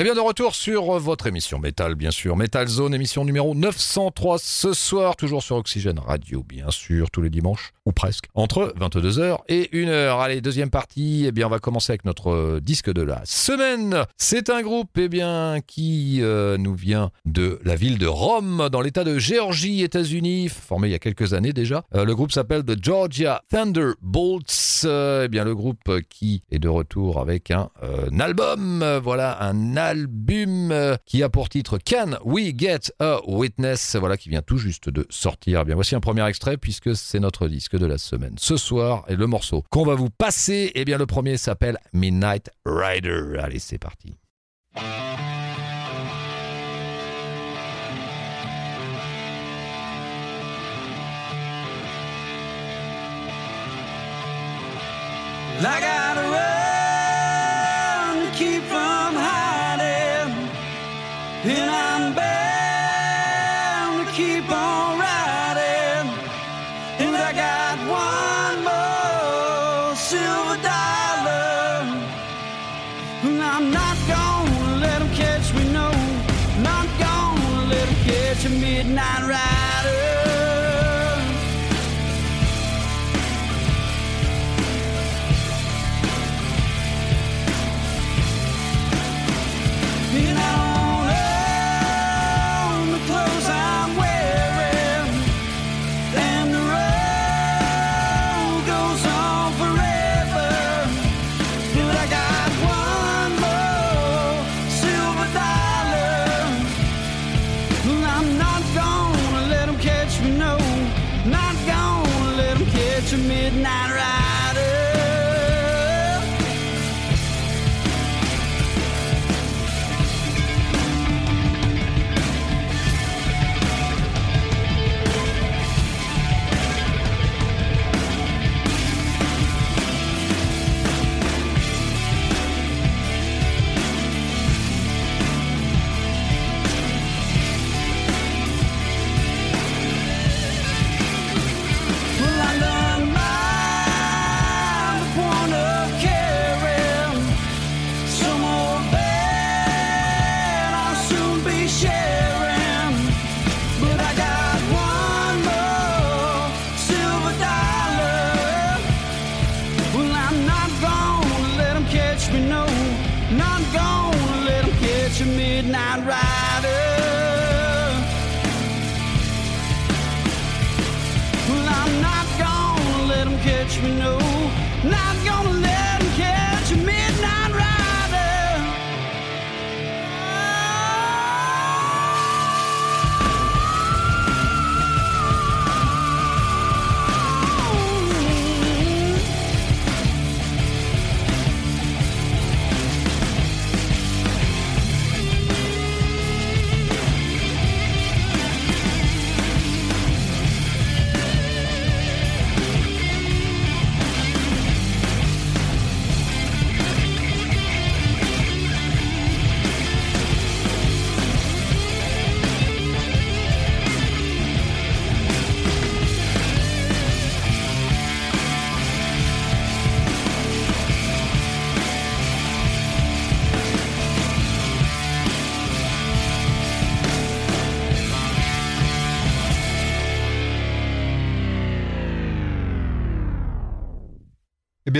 Eh bien, de retour sur votre émission Metal, bien sûr. Metal Zone, émission numéro 903 ce soir, toujours sur Oxygène Radio, bien sûr, tous les dimanches, ou presque, entre 22h et 1h. Allez, deuxième partie, eh bien, on va commencer avec notre disque de la semaine. C'est un groupe, eh bien, qui euh, nous vient de la ville de Rome, dans l'état de Géorgie, États-Unis, formé il y a quelques années déjà. Euh, le groupe s'appelle The Georgia Thunderbolts. Euh, eh bien, le groupe qui est de retour avec un, un album, voilà, un album album euh, qui a pour titre Can We Get a Witness? Voilà qui vient tout juste de sortir. Bien voici un premier extrait puisque c'est notre disque de la semaine. Ce soir et le morceau qu'on va vous passer, eh bien le premier s'appelle Midnight Rider. Allez, c'est parti. and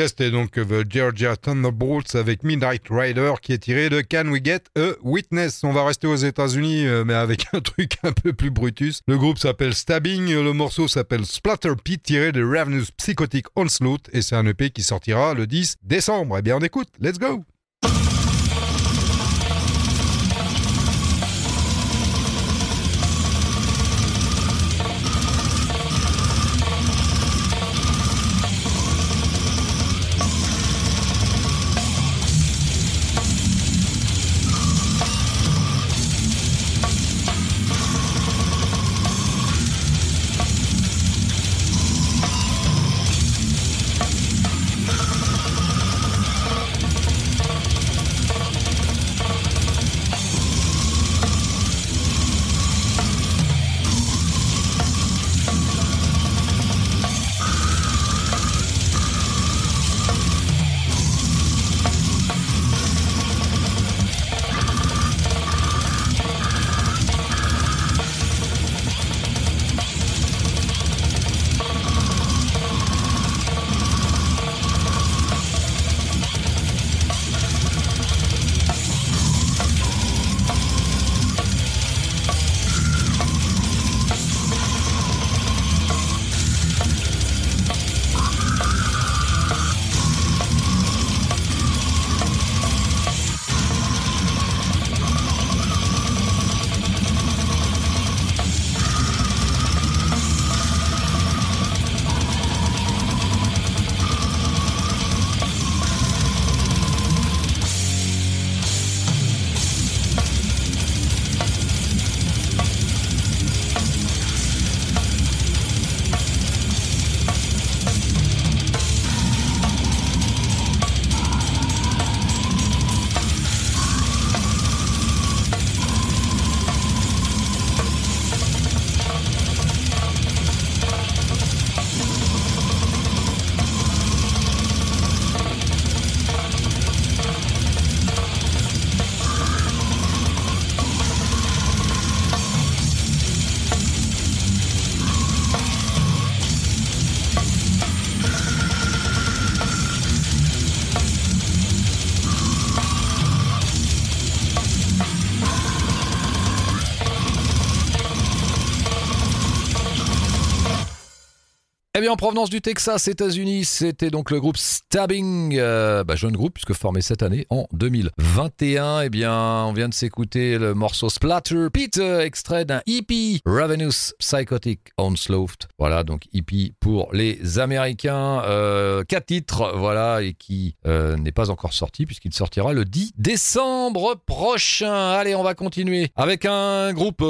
c'était donc The Georgia Thunderbolts avec Midnight Rider qui est tiré de Can We Get a Witness. On va rester aux États-Unis, euh, mais avec un truc un peu plus brutus. Le groupe s'appelle Stabbing, le morceau s'appelle Splatter Pit tiré de Ravenous Psychotic Onslaught et c'est un EP qui sortira le 10 décembre. Eh bien, on écoute, let's go! Eh bien, en provenance du Texas, États-Unis, c'était donc le groupe Stabbing, euh, bah, jeune groupe puisque formé cette année en 2021. Eh bien, on vient de s'écouter le morceau Splatter Pete, euh, extrait d'un EP, Ravenous Psychotic Onslaught. Voilà, donc EP pour les Américains, euh, quatre titres, voilà, et qui euh, n'est pas encore sorti puisqu'il sortira le 10 décembre prochain. Allez, on va continuer avec un groupe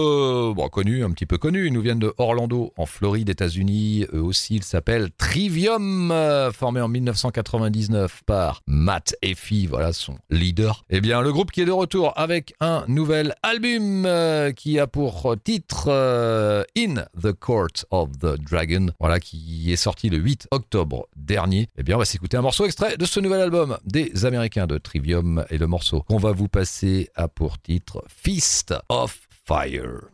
connu, un petit peu connu. Ils nous viennent de Orlando, en Floride, États-Unis. Eux aussi, ils s'appellent Trivium, euh, formé en 1999 par Matt Effie, voilà son leader. Eh bien, le groupe qui est de retour avec un nouvel album euh, qui a pour titre euh, In the Court of the Dragon, voilà, qui est sorti le 8 octobre dernier. Eh bien, on va s'écouter un morceau extrait de ce nouvel album des Américains de Trivium et le morceau qu'on va vous passer a pour titre Feast of Fire.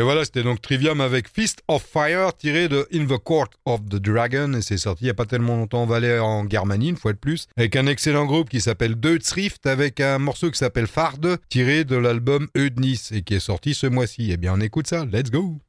Et voilà, c'était donc Trivium avec Fist of Fire, tiré de In the Court of the Dragon, et c'est sorti il n'y a pas tellement longtemps, on va aller en Germanie, une fois de plus, avec un excellent groupe qui s'appelle Deutschrift, avec un morceau qui s'appelle Farde, tiré de l'album Eudnis, et qui est sorti ce mois-ci. Et bien on écoute ça, let's go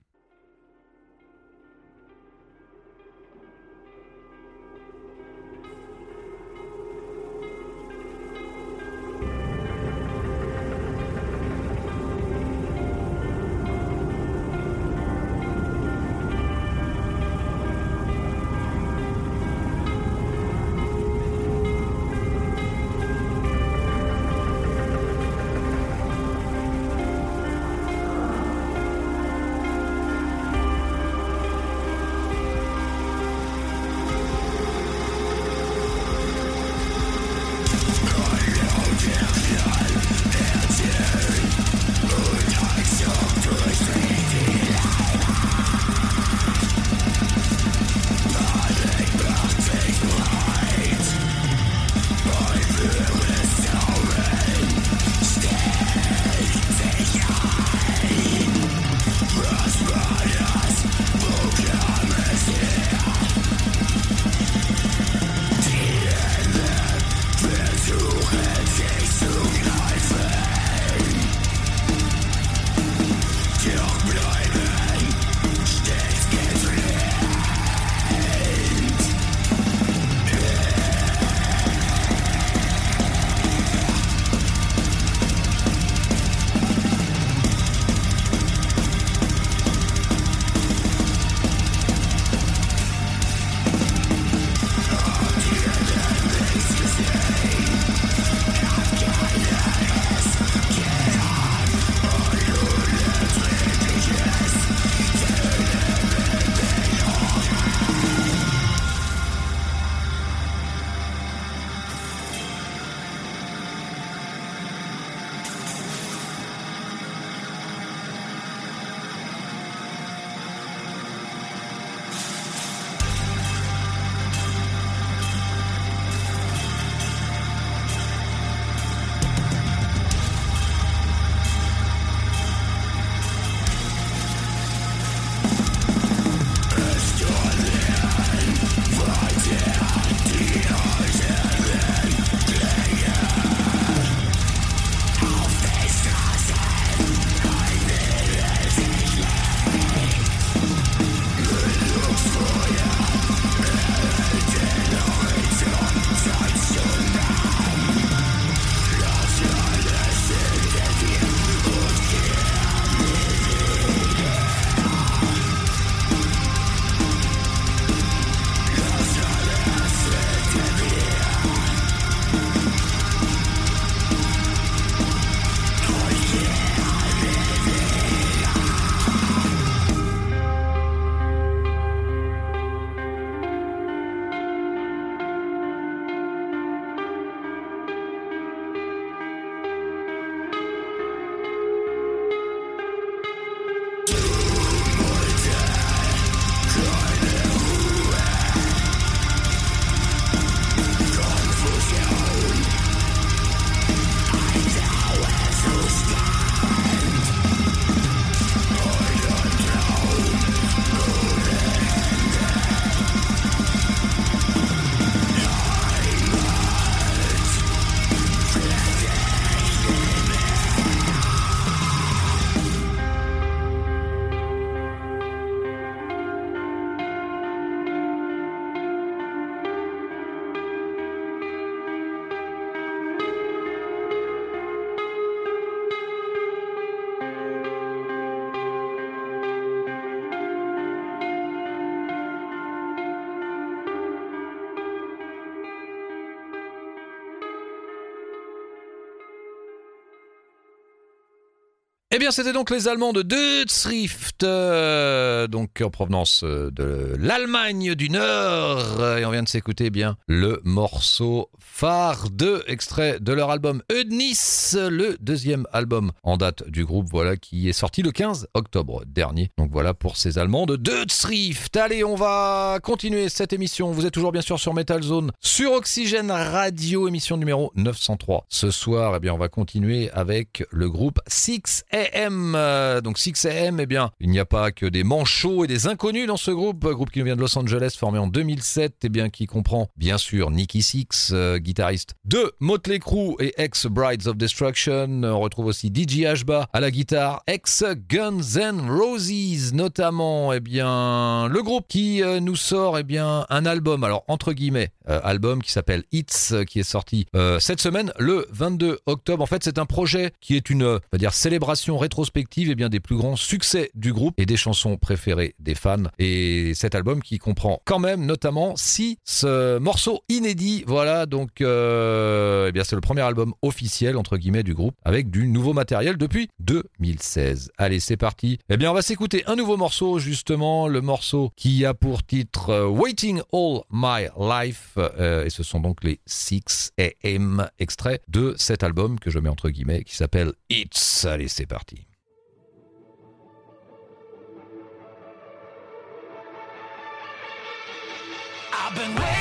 Eh bien, c'était donc les Allemands de Deutschrift, euh, donc en provenance euh, de l'Allemagne du Nord. Et on vient de s'écouter eh bien le morceau phare 2, extrait de leur album Eudnis, le deuxième album en date du groupe, voilà, qui est sorti le 15 octobre dernier. Donc voilà pour ces Allemands de Deutschrift. Allez, on va continuer cette émission. Vous êtes toujours bien sûr sur Metal Zone, sur Oxygène Radio, émission numéro 903. Ce soir, eh bien, on va continuer avec le groupe 6 Euh, donc 6 AM, eh bien, il n'y a pas que des manchots et des inconnus dans ce groupe, groupe qui vient de Los Angeles, formé en 2007, eh bien, qui comprend bien sûr Nicky Six, euh, guitariste de Motley Crue et ex-Brides of Destruction. On retrouve aussi DJ Ashba à la guitare, ex-Guns N' Roses notamment. Eh bien, le groupe qui euh, nous sort eh bien, un album, alors entre guillemets, album qui s'appelle Hits, qui est sorti cette semaine, le 22 octobre. En fait, c'est un projet qui est une, on dire, célébration rétrospective eh bien, des plus grands succès du groupe et des chansons préférées des fans. Et cet album qui comprend quand même notamment six morceaux inédits. Voilà, donc euh, eh bien, c'est le premier album officiel, entre guillemets, du groupe avec du nouveau matériel depuis 2016. Allez, c'est parti. Eh bien, on va s'écouter un nouveau morceau, justement, le morceau qui a pour titre euh, Waiting All My Life. Euh, et ce sont donc les 6 AM extraits de cet album que je mets entre guillemets qui s'appelle It's. Allez, c'est. parti. I've been waiting.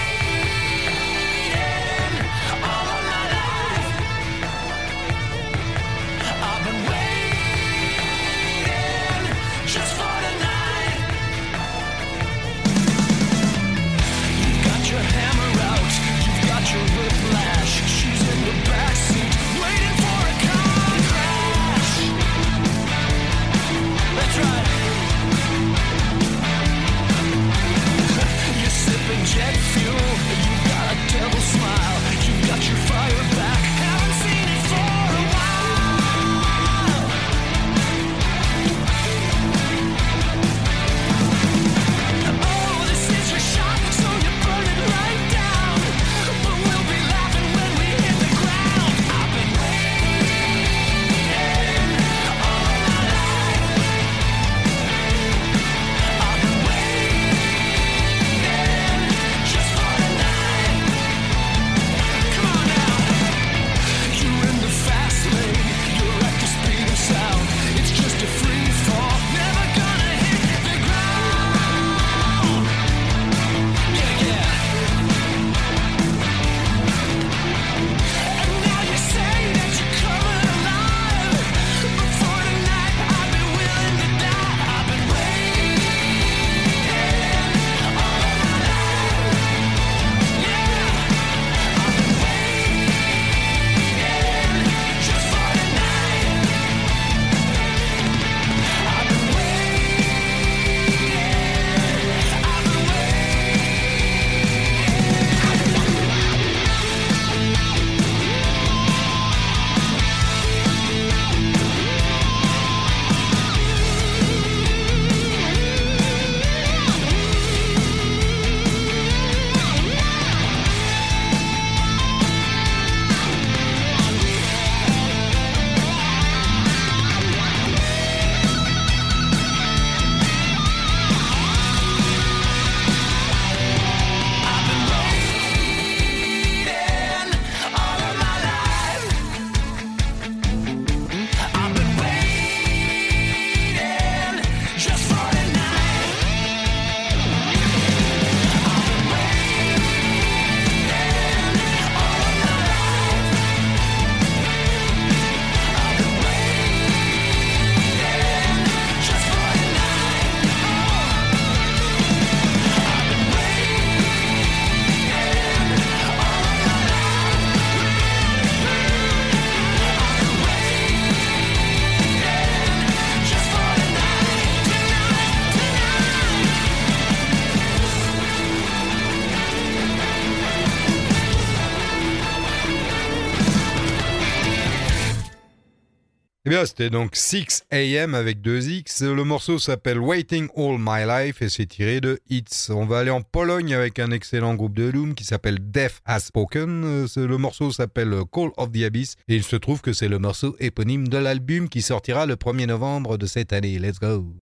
Bien, c'était donc 6 AM avec 2 X. Le morceau s'appelle Waiting All My Life et c'est tiré de Hits. On va aller en Pologne avec un excellent groupe de Doom qui s'appelle Death Has Spoken. Le morceau s'appelle Call of the Abyss et il se trouve que c'est le morceau éponyme de l'album qui sortira le 1er novembre de cette année. Let's go!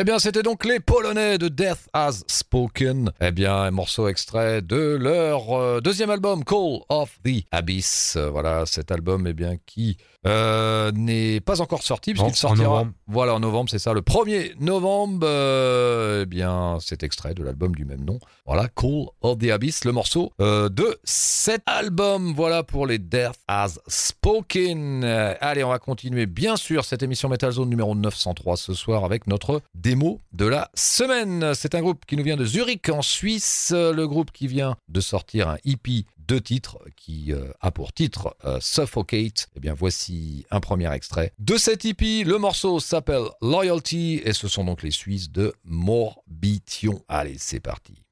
Eh bien, c'était donc les Polonais de Death Has Spoken. Eh bien, un morceau extrait de leur euh, deuxième album, Call of the Abyss. Euh, voilà, cet album, eh bien, qui euh, n'est pas encore sorti puisqu'il en sortira. novembre. Voilà, en novembre, c'est ça, le 1er novembre. eh bien, c'est extrait de l'album du même nom. Voilà, Call of the Abyss, le morceau de cet album. Voilà pour les Death Has Spoken. Allez, on va continuer, bien sûr, cette émission Metal Zone numéro 903 ce soir avec notre démo de la semaine. C'est un groupe qui nous vient de Zurich en Suisse. Le groupe qui vient de sortir un EP deux titres qui euh, a pour titre euh, Suffocate. Eh bien, voici un premier extrait de cet EP. Le morceau s'appelle Loyalty et ce sont donc les Suisses de Morbition. Allez, c'est parti.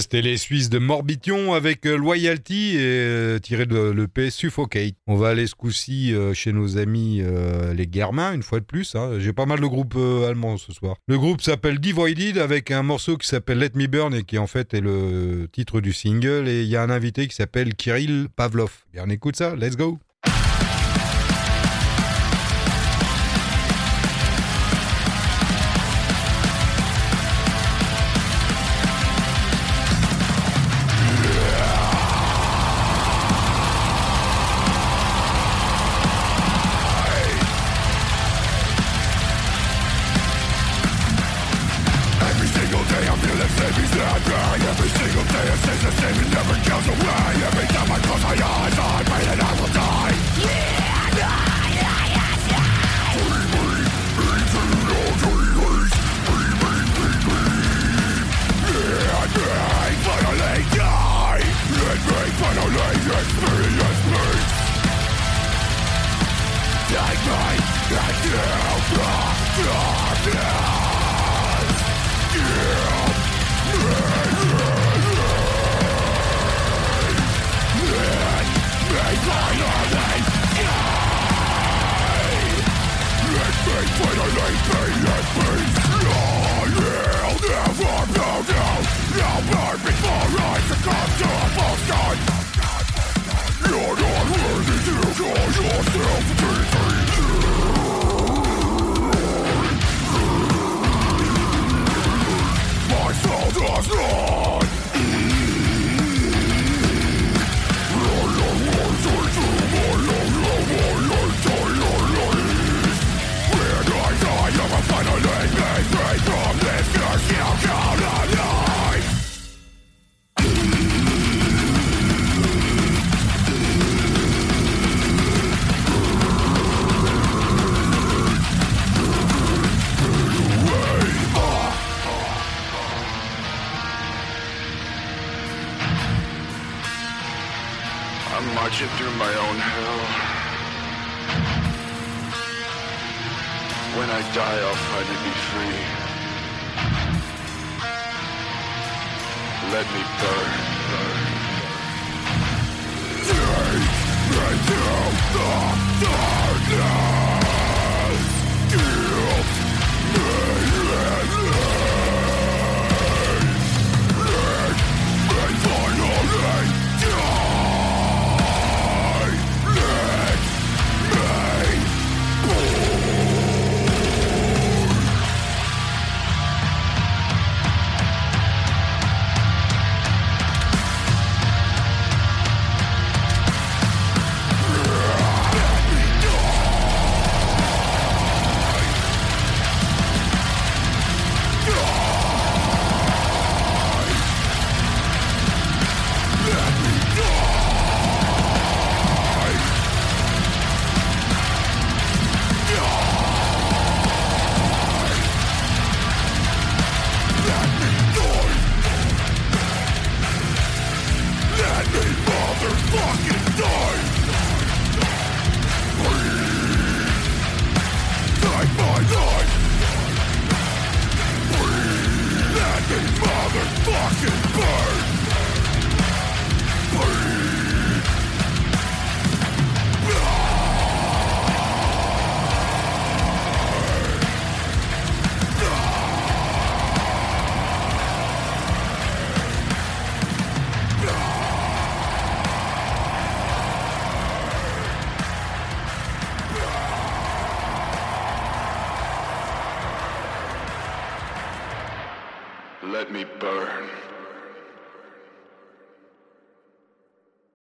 C'était les Suisses de Morbition avec euh, Loyalty et euh, tiré de l'EP Suffocate. On va aller ce coup-ci euh, chez nos amis les Germains, une fois de plus. hein. J'ai pas mal de groupes allemands ce soir. Le groupe s'appelle Divided avec un morceau qui s'appelle Let Me Burn et qui en fait est le titre du single. Et il y a un invité qui s'appelle Kirill Pavlov. Bien, on écoute ça, let's go miles away.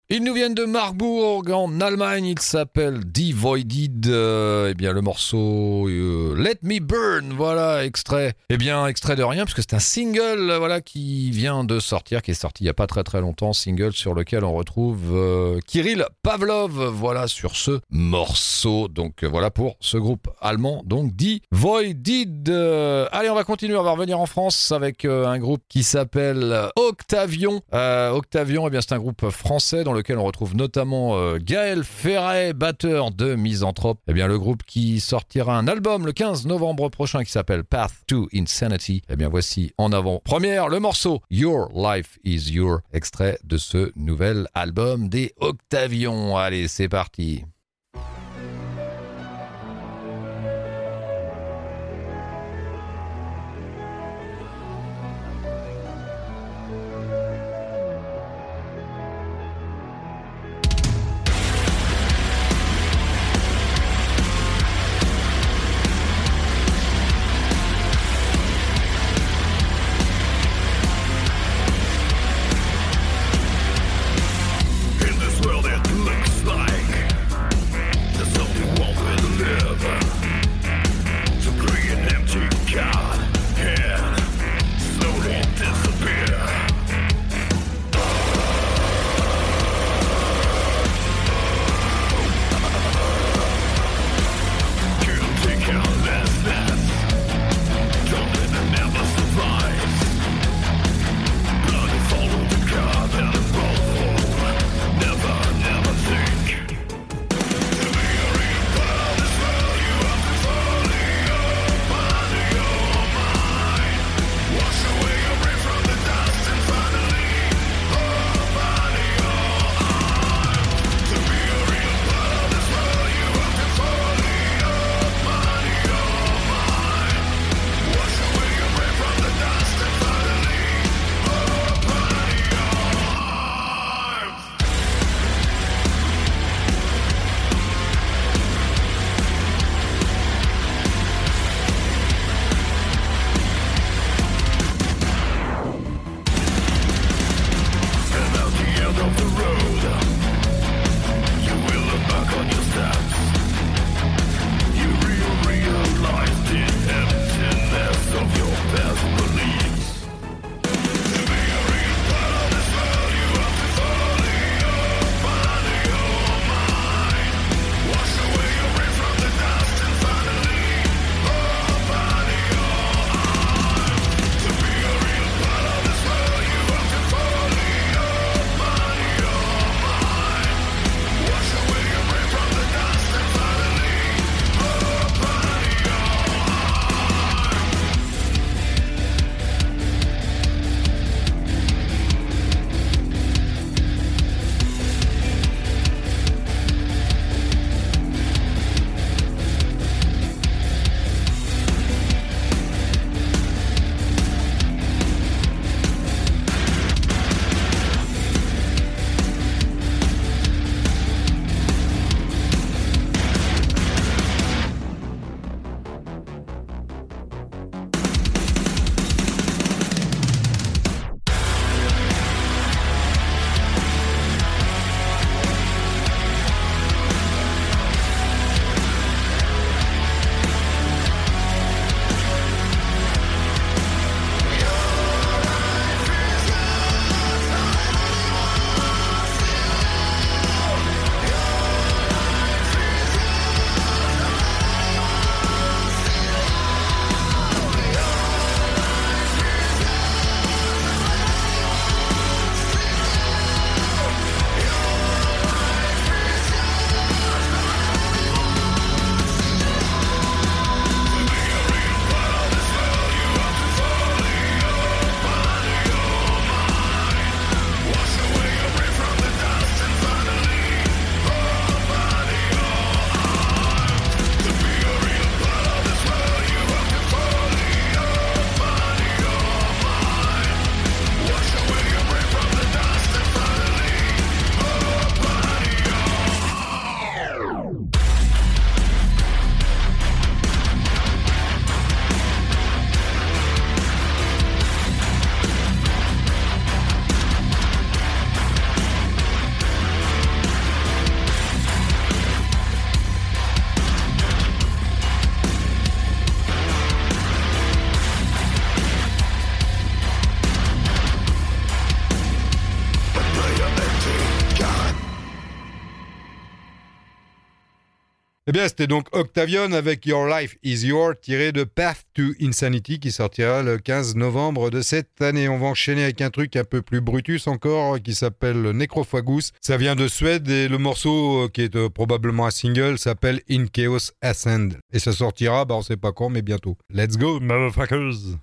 Ils nous viennent de Marbourg en Allemagne, il s'appelle Divided, euh, eh bien le morceau euh, Let Me Burn, voilà, extrait, eh bien extrait de rien, puisque c'est un single, euh, voilà, qui vient de sortir, qui est sorti il y a pas très très longtemps, single sur lequel on retrouve euh, Kirill Pavlov, voilà, sur ce morceau, donc voilà pour ce groupe allemand, donc Divided. Euh, allez, on va continuer, on va revenir en France avec un groupe qui s'appelle Octavion. Octavion, eh bien c'est un groupe français dans lequel on retrouve notamment euh, Gaël Ferret, batteur de Misanthrope. Eh bien, le groupe qui sortira un album le 15 novembre prochain qui s'appelle Path to Insanity. Eh bien, voici en avant première le morceau Your Life is Your, extrait de ce nouvel album des Octavions. Allez, c'est parti. Bien, c'était donc Octavian avec Your Life is Your, tiré de Path to Insanity, qui sortira le 15 novembre de cette année. On va enchaîner avec un truc un peu plus brutus encore, qui s'appelle Necrophagus. Ça vient de Suède et le morceau, euh, qui est euh, probablement un single, s'appelle In Chaos Ascend. Et ça sortira, bah on sait pas quand, mais bientôt. Let's go, motherfuckers!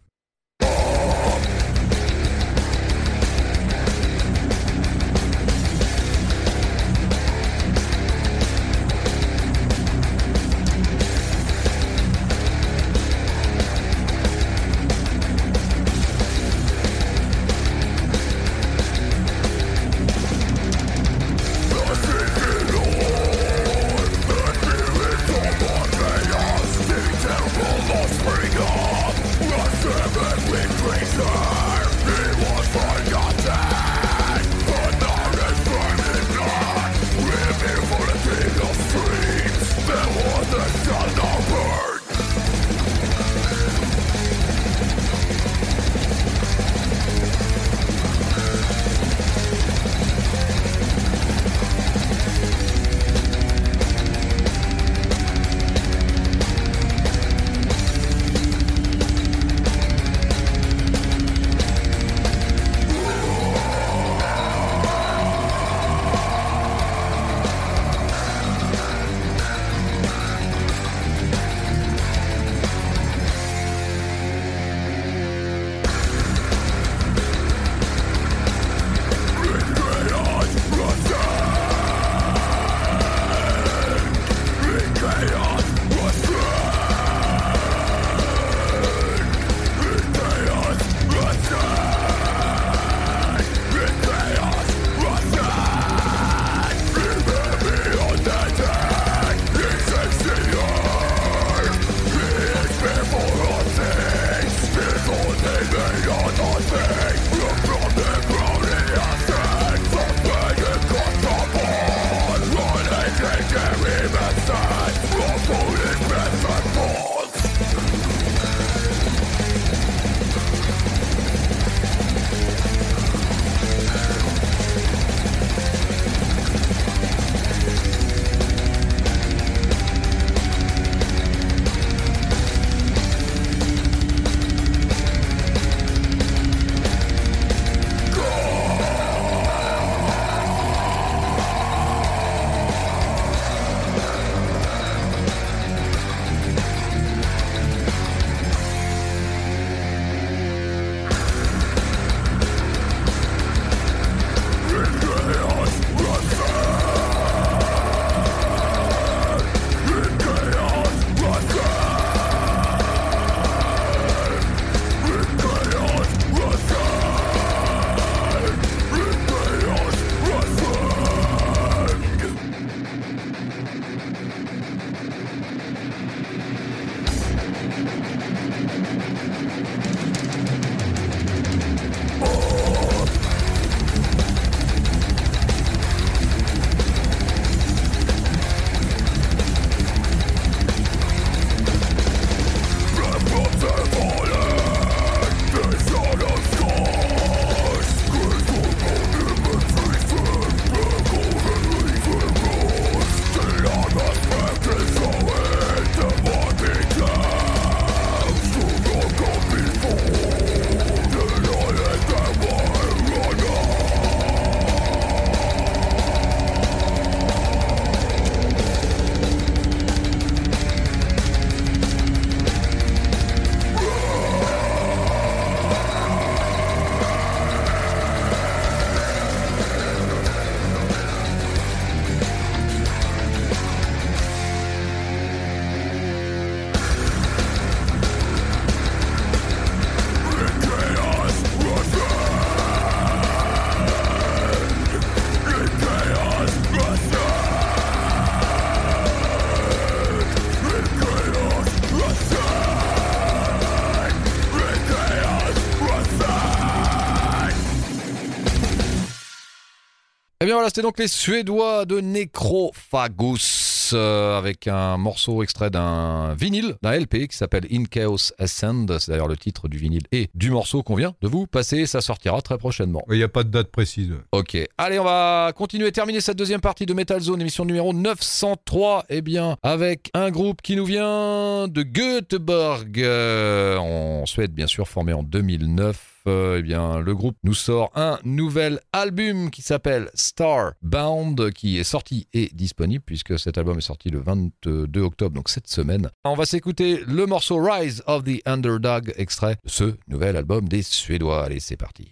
Eh bien voilà, c'était donc les Suédois de Necrophagus euh, avec un morceau extrait d'un vinyle, d'un LP qui s'appelle In Chaos Ascend. C'est d'ailleurs le titre du vinyle et du morceau qu'on vient de vous passer. Ça sortira très prochainement. Il n'y a pas de date précise. Ok, allez, on va continuer, terminer cette deuxième partie de Metal Zone, émission numéro 903. Eh bien, avec un groupe qui nous vient de Göteborg, euh, en Suède, bien sûr, formé en 2009. Euh, eh le groupe nous sort un nouvel album qui s'appelle Starbound, qui est sorti et disponible puisque cet album est sorti le 22 octobre, donc cette semaine. On va s'écouter le morceau Rise of the Underdog, extrait de ce nouvel album des Suédois. Allez, c'est parti.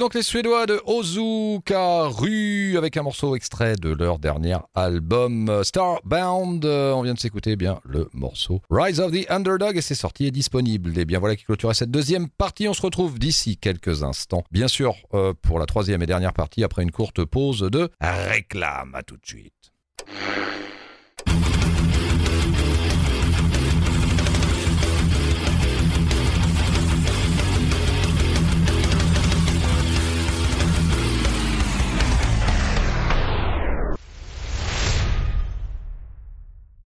Donc les Suédois de Ozukaru avec un morceau extrait de leur dernier album euh, Starbound. Euh, On vient de s'écouter eh bien le morceau Rise of the Underdog et c'est sorti et disponible. Et bien voilà qui clôturait cette deuxième partie. On se retrouve d'ici quelques instants. Bien sûr euh, pour la troisième et dernière partie après une courte pause de réclame. À tout de suite.